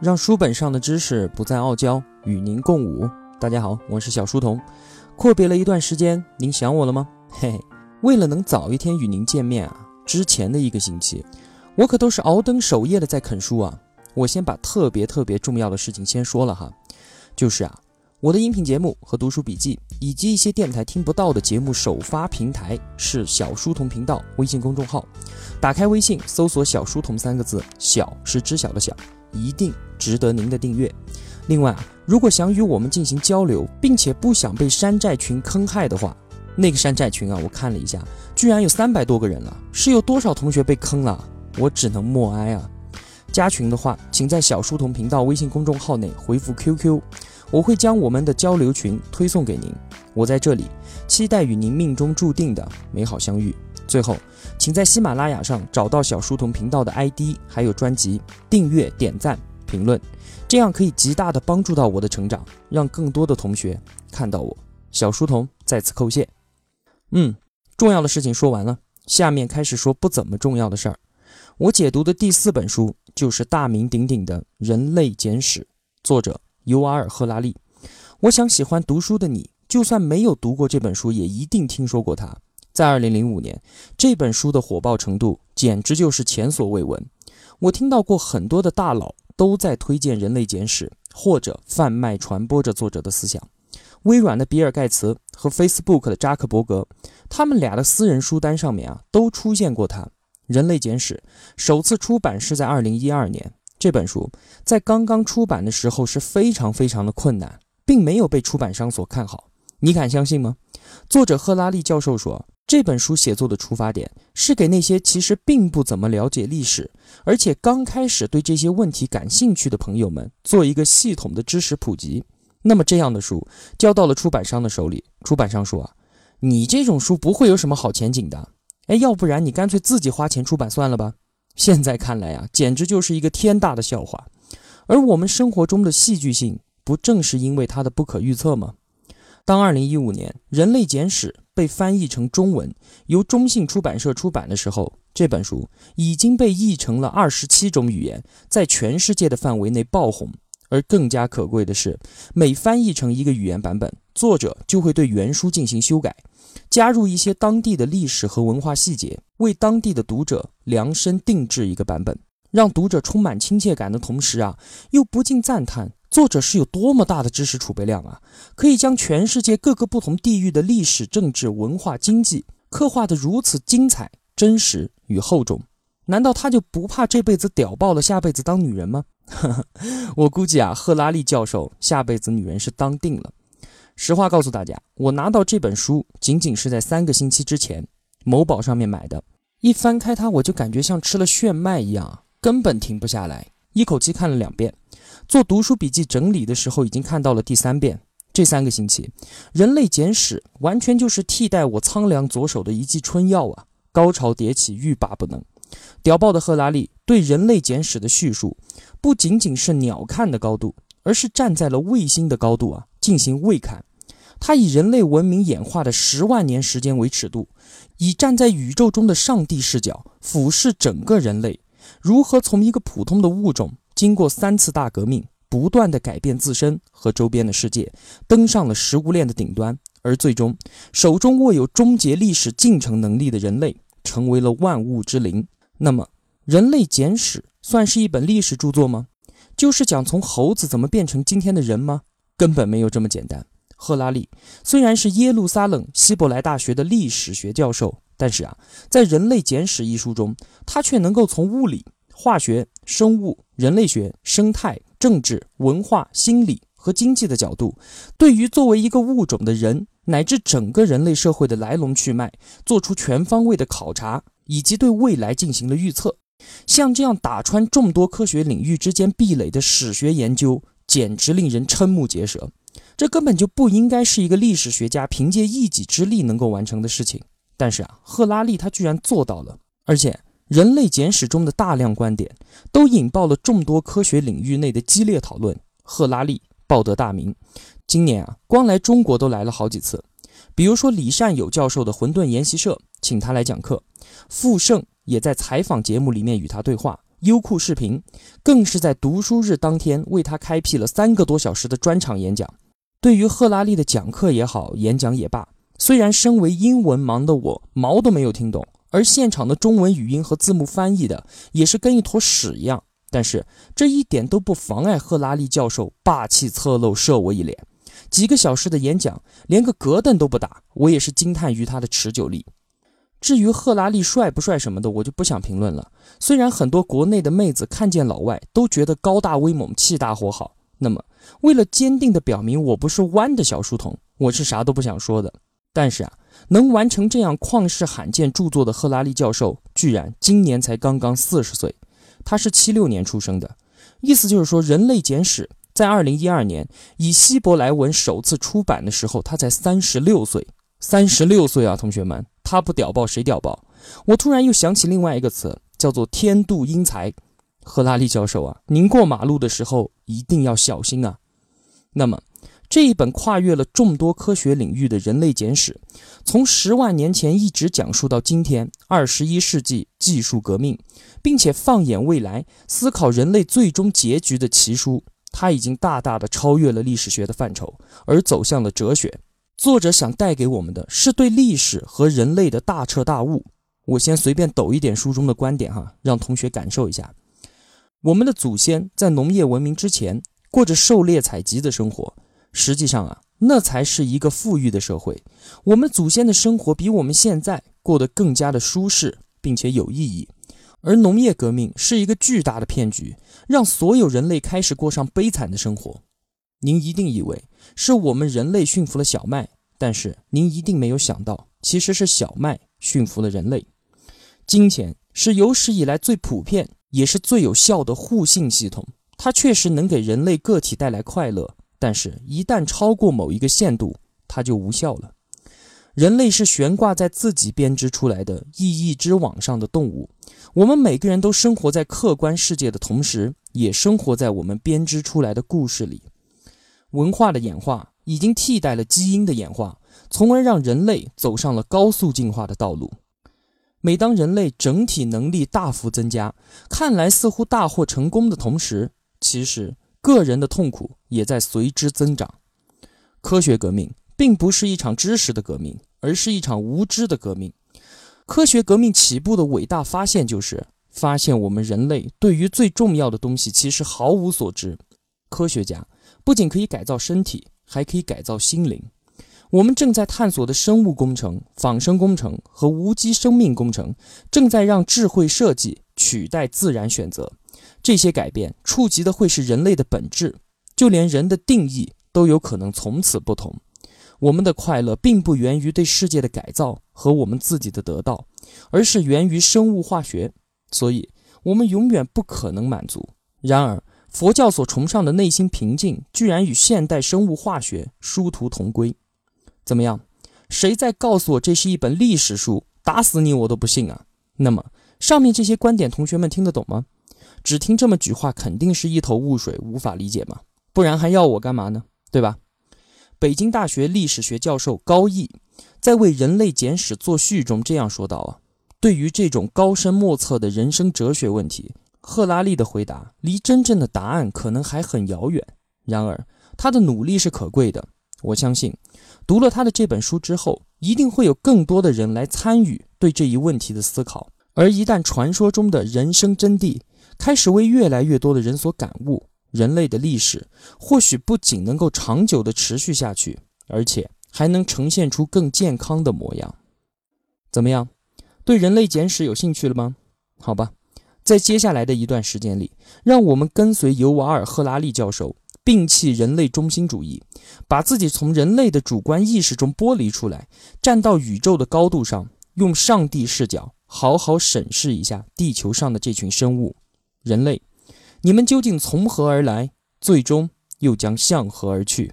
让书本上的知识不再傲娇，与您共舞。大家好，我是小书童。阔别了一段时间，您想我了吗？嘿嘿，为了能早一天与您见面啊，之前的一个星期，我可都是熬灯守夜的在啃书啊。我先把特别特别重要的事情先说了哈，就是啊，我的音频节目和读书笔记，以及一些电台听不到的节目首发平台是小书童频道微信公众号。打开微信，搜索“小书童”三个字，小是知晓的小，一定值得您的订阅。另外啊，如果想与我们进行交流，并且不想被山寨群坑害的话，那个山寨群啊，我看了一下，居然有三百多个人了，是有多少同学被坑了？我只能默哀啊。加群的话，请在小书童频道微信公众号内回复 QQ，我会将我们的交流群推送给您。我在这里期待与您命中注定的美好相遇。最后，请在喜马拉雅上找到小书童频道的 ID，还有专辑，订阅、点赞、评论，这样可以极大的帮助到我的成长，让更多的同学看到我。小书童再次叩谢。嗯，重要的事情说完了，下面开始说不怎么重要的事儿。我解读的第四本书就是大名鼎鼎的《人类简史》，作者尤瓦尔·赫拉利。我想喜欢读书的你，就算没有读过这本书，也一定听说过它。在2005年，这本书的火爆程度简直就是前所未闻。我听到过很多的大佬都在推荐《人类简史》，或者贩卖传播着作者的思想。微软的比尔·盖茨和 Facebook 的扎克伯格，他们俩的私人书单上面啊，都出现过它。《人类简史》首次出版是在二零一二年。这本书在刚刚出版的时候是非常非常的困难，并没有被出版商所看好。你敢相信吗？作者赫拉利教授说，这本书写作的出发点是给那些其实并不怎么了解历史，而且刚开始对这些问题感兴趣的朋友们做一个系统的知识普及。那么这样的书交到了出版商的手里，出版商说啊，你这种书不会有什么好前景的。哎，要不然你干脆自己花钱出版算了吧。现在看来啊，简直就是一个天大的笑话。而我们生活中的戏剧性，不正是因为它的不可预测吗？当2015年《人类简史》被翻译成中文，由中信出版社出版的时候，这本书已经被译成了二十七种语言，在全世界的范围内爆红。而更加可贵的是，每翻译成一个语言版本，作者就会对原书进行修改。加入一些当地的历史和文化细节，为当地的读者量身定制一个版本，让读者充满亲切感的同时啊，又不禁赞叹作者是有多么大的知识储备量啊！可以将全世界各个不同地域的历史、政治、文化、经济刻画得如此精彩、真实与厚重。难道他就不怕这辈子屌爆了，下辈子当女人吗？我估计啊，赫拉利教授下辈子女人是当定了。实话告诉大家，我拿到这本书仅仅是在三个星期之前，某宝上面买的。一翻开它，我就感觉像吃了炫迈一样，根本停不下来，一口气看了两遍。做读书笔记整理的时候，已经看到了第三遍。这三个星期，《人类简史》完全就是替代我苍凉左手的一剂春药啊！高潮迭起，欲罢不能。屌爆的赫拉利对《人类简史》的叙述，不仅仅是鸟瞰的高度，而是站在了卫星的高度啊，进行卫看。他以人类文明演化的十万年时间为尺度，以站在宇宙中的上帝视角俯视整个人类，如何从一个普通的物种，经过三次大革命，不断的改变自身和周边的世界，登上了食物链的顶端，而最终手中握有终结历史进程能力的人类，成为了万物之灵。那么，《人类简史》算是一本历史著作吗？就是讲从猴子怎么变成今天的人吗？根本没有这么简单。赫拉利虽然是耶路撒冷希伯来大学的历史学教授，但是啊，在《人类简史》一书中，他却能够从物理、化学、生物、人类学、生态、政治、文化、心理和经济的角度，对于作为一个物种的人乃至整个人类社会的来龙去脉，做出全方位的考察，以及对未来进行了预测。像这样打穿众多科学领域之间壁垒的史学研究，简直令人瞠目结舌。这根本就不应该是一个历史学家凭借一己之力能够完成的事情。但是啊，赫拉利他居然做到了，而且《人类简史》中的大量观点都引爆了众多科学领域内的激烈讨论。赫拉利报得大名，今年啊，光来中国都来了好几次。比如说李善友教授的混沌研习社请他来讲课，傅盛也在采访节目里面与他对话，优酷视频，更是在读书日当天为他开辟了三个多小时的专场演讲。对于赫拉利的讲课也好，演讲也罢，虽然身为英文盲的我毛都没有听懂，而现场的中文语音和字幕翻译的也是跟一坨屎一样，但是这一点都不妨碍赫拉利教授霸气侧漏射我一脸。几个小时的演讲，连个格凳都不打，我也是惊叹于他的持久力。至于赫拉利帅不帅什么的，我就不想评论了。虽然很多国内的妹子看见老外都觉得高大威猛、气大活好，那么。为了坚定地表明我不是弯的小书童，我是啥都不想说的。但是啊，能完成这样旷世罕见著作的赫拉利教授，居然今年才刚刚四十岁。他是七六年出生的，意思就是说，《人类简史》在二零一二年以希伯来文首次出版的时候，他才三十六岁。三十六岁啊，同学们，他不屌爆谁屌爆？我突然又想起另外一个词，叫做“天妒英才”。赫拉利教授啊，您过马路的时候一定要小心啊。那么，这一本跨越了众多科学领域的人类简史，从十万年前一直讲述到今天二十一世纪技术革命，并且放眼未来思考人类最终结局的奇书，它已经大大的超越了历史学的范畴，而走向了哲学。作者想带给我们的是对历史和人类的大彻大悟。我先随便抖一点书中的观点哈，让同学感受一下。我们的祖先在农业文明之前。过着狩猎采集的生活，实际上啊，那才是一个富裕的社会。我们祖先的生活比我们现在过得更加的舒适，并且有意义。而农业革命是一个巨大的骗局，让所有人类开始过上悲惨的生活。您一定以为是我们人类驯服了小麦，但是您一定没有想到，其实是小麦驯服了人类。金钱是有史以来最普遍也是最有效的互信系统。它确实能给人类个体带来快乐，但是，一旦超过某一个限度，它就无效了。人类是悬挂在自己编织出来的意义之网上的动物，我们每个人都生活在客观世界的同时，也生活在我们编织出来的故事里。文化的演化已经替代了基因的演化，从而让人类走上了高速进化的道路。每当人类整体能力大幅增加，看来似乎大获成功的同时，其实，个人的痛苦也在随之增长。科学革命并不是一场知识的革命，而是一场无知的革命。科学革命起步的伟大发现就是发现我们人类对于最重要的东西其实毫无所知。科学家不仅可以改造身体，还可以改造心灵。我们正在探索的生物工程、仿生工程和无机生命工程，正在让智慧设计取代自然选择。这些改变触及的会是人类的本质，就连人的定义都有可能从此不同。我们的快乐并不源于对世界的改造和我们自己的得到，而是源于生物化学，所以我们永远不可能满足。然而，佛教所崇尚的内心平静，居然与现代生物化学殊途同归。怎么样？谁再告诉我这是一本历史书，打死你我都不信啊！那么，上面这些观点，同学们听得懂吗？只听这么句话，肯定是一头雾水，无法理解嘛？不然还要我干嘛呢？对吧？北京大学历史学教授高毅在为《人类简史》作序中这样说道：“啊，对于这种高深莫测的人生哲学问题，赫拉利的回答离真正的答案可能还很遥远。然而，他的努力是可贵的。我相信，读了他的这本书之后，一定会有更多的人来参与对这一问题的思考。而一旦传说中的人生真谛，开始为越来越多的人所感悟，人类的历史或许不仅能够长久地持续下去，而且还能呈现出更健康的模样。怎么样，对人类简史有兴趣了吗？好吧，在接下来的一段时间里，让我们跟随尤瓦尔·赫拉利教授，摒弃人类中心主义，把自己从人类的主观意识中剥离出来，站到宇宙的高度上，用上帝视角好好审视一下地球上的这群生物。人类，你们究竟从何而来？最终又将向何而去？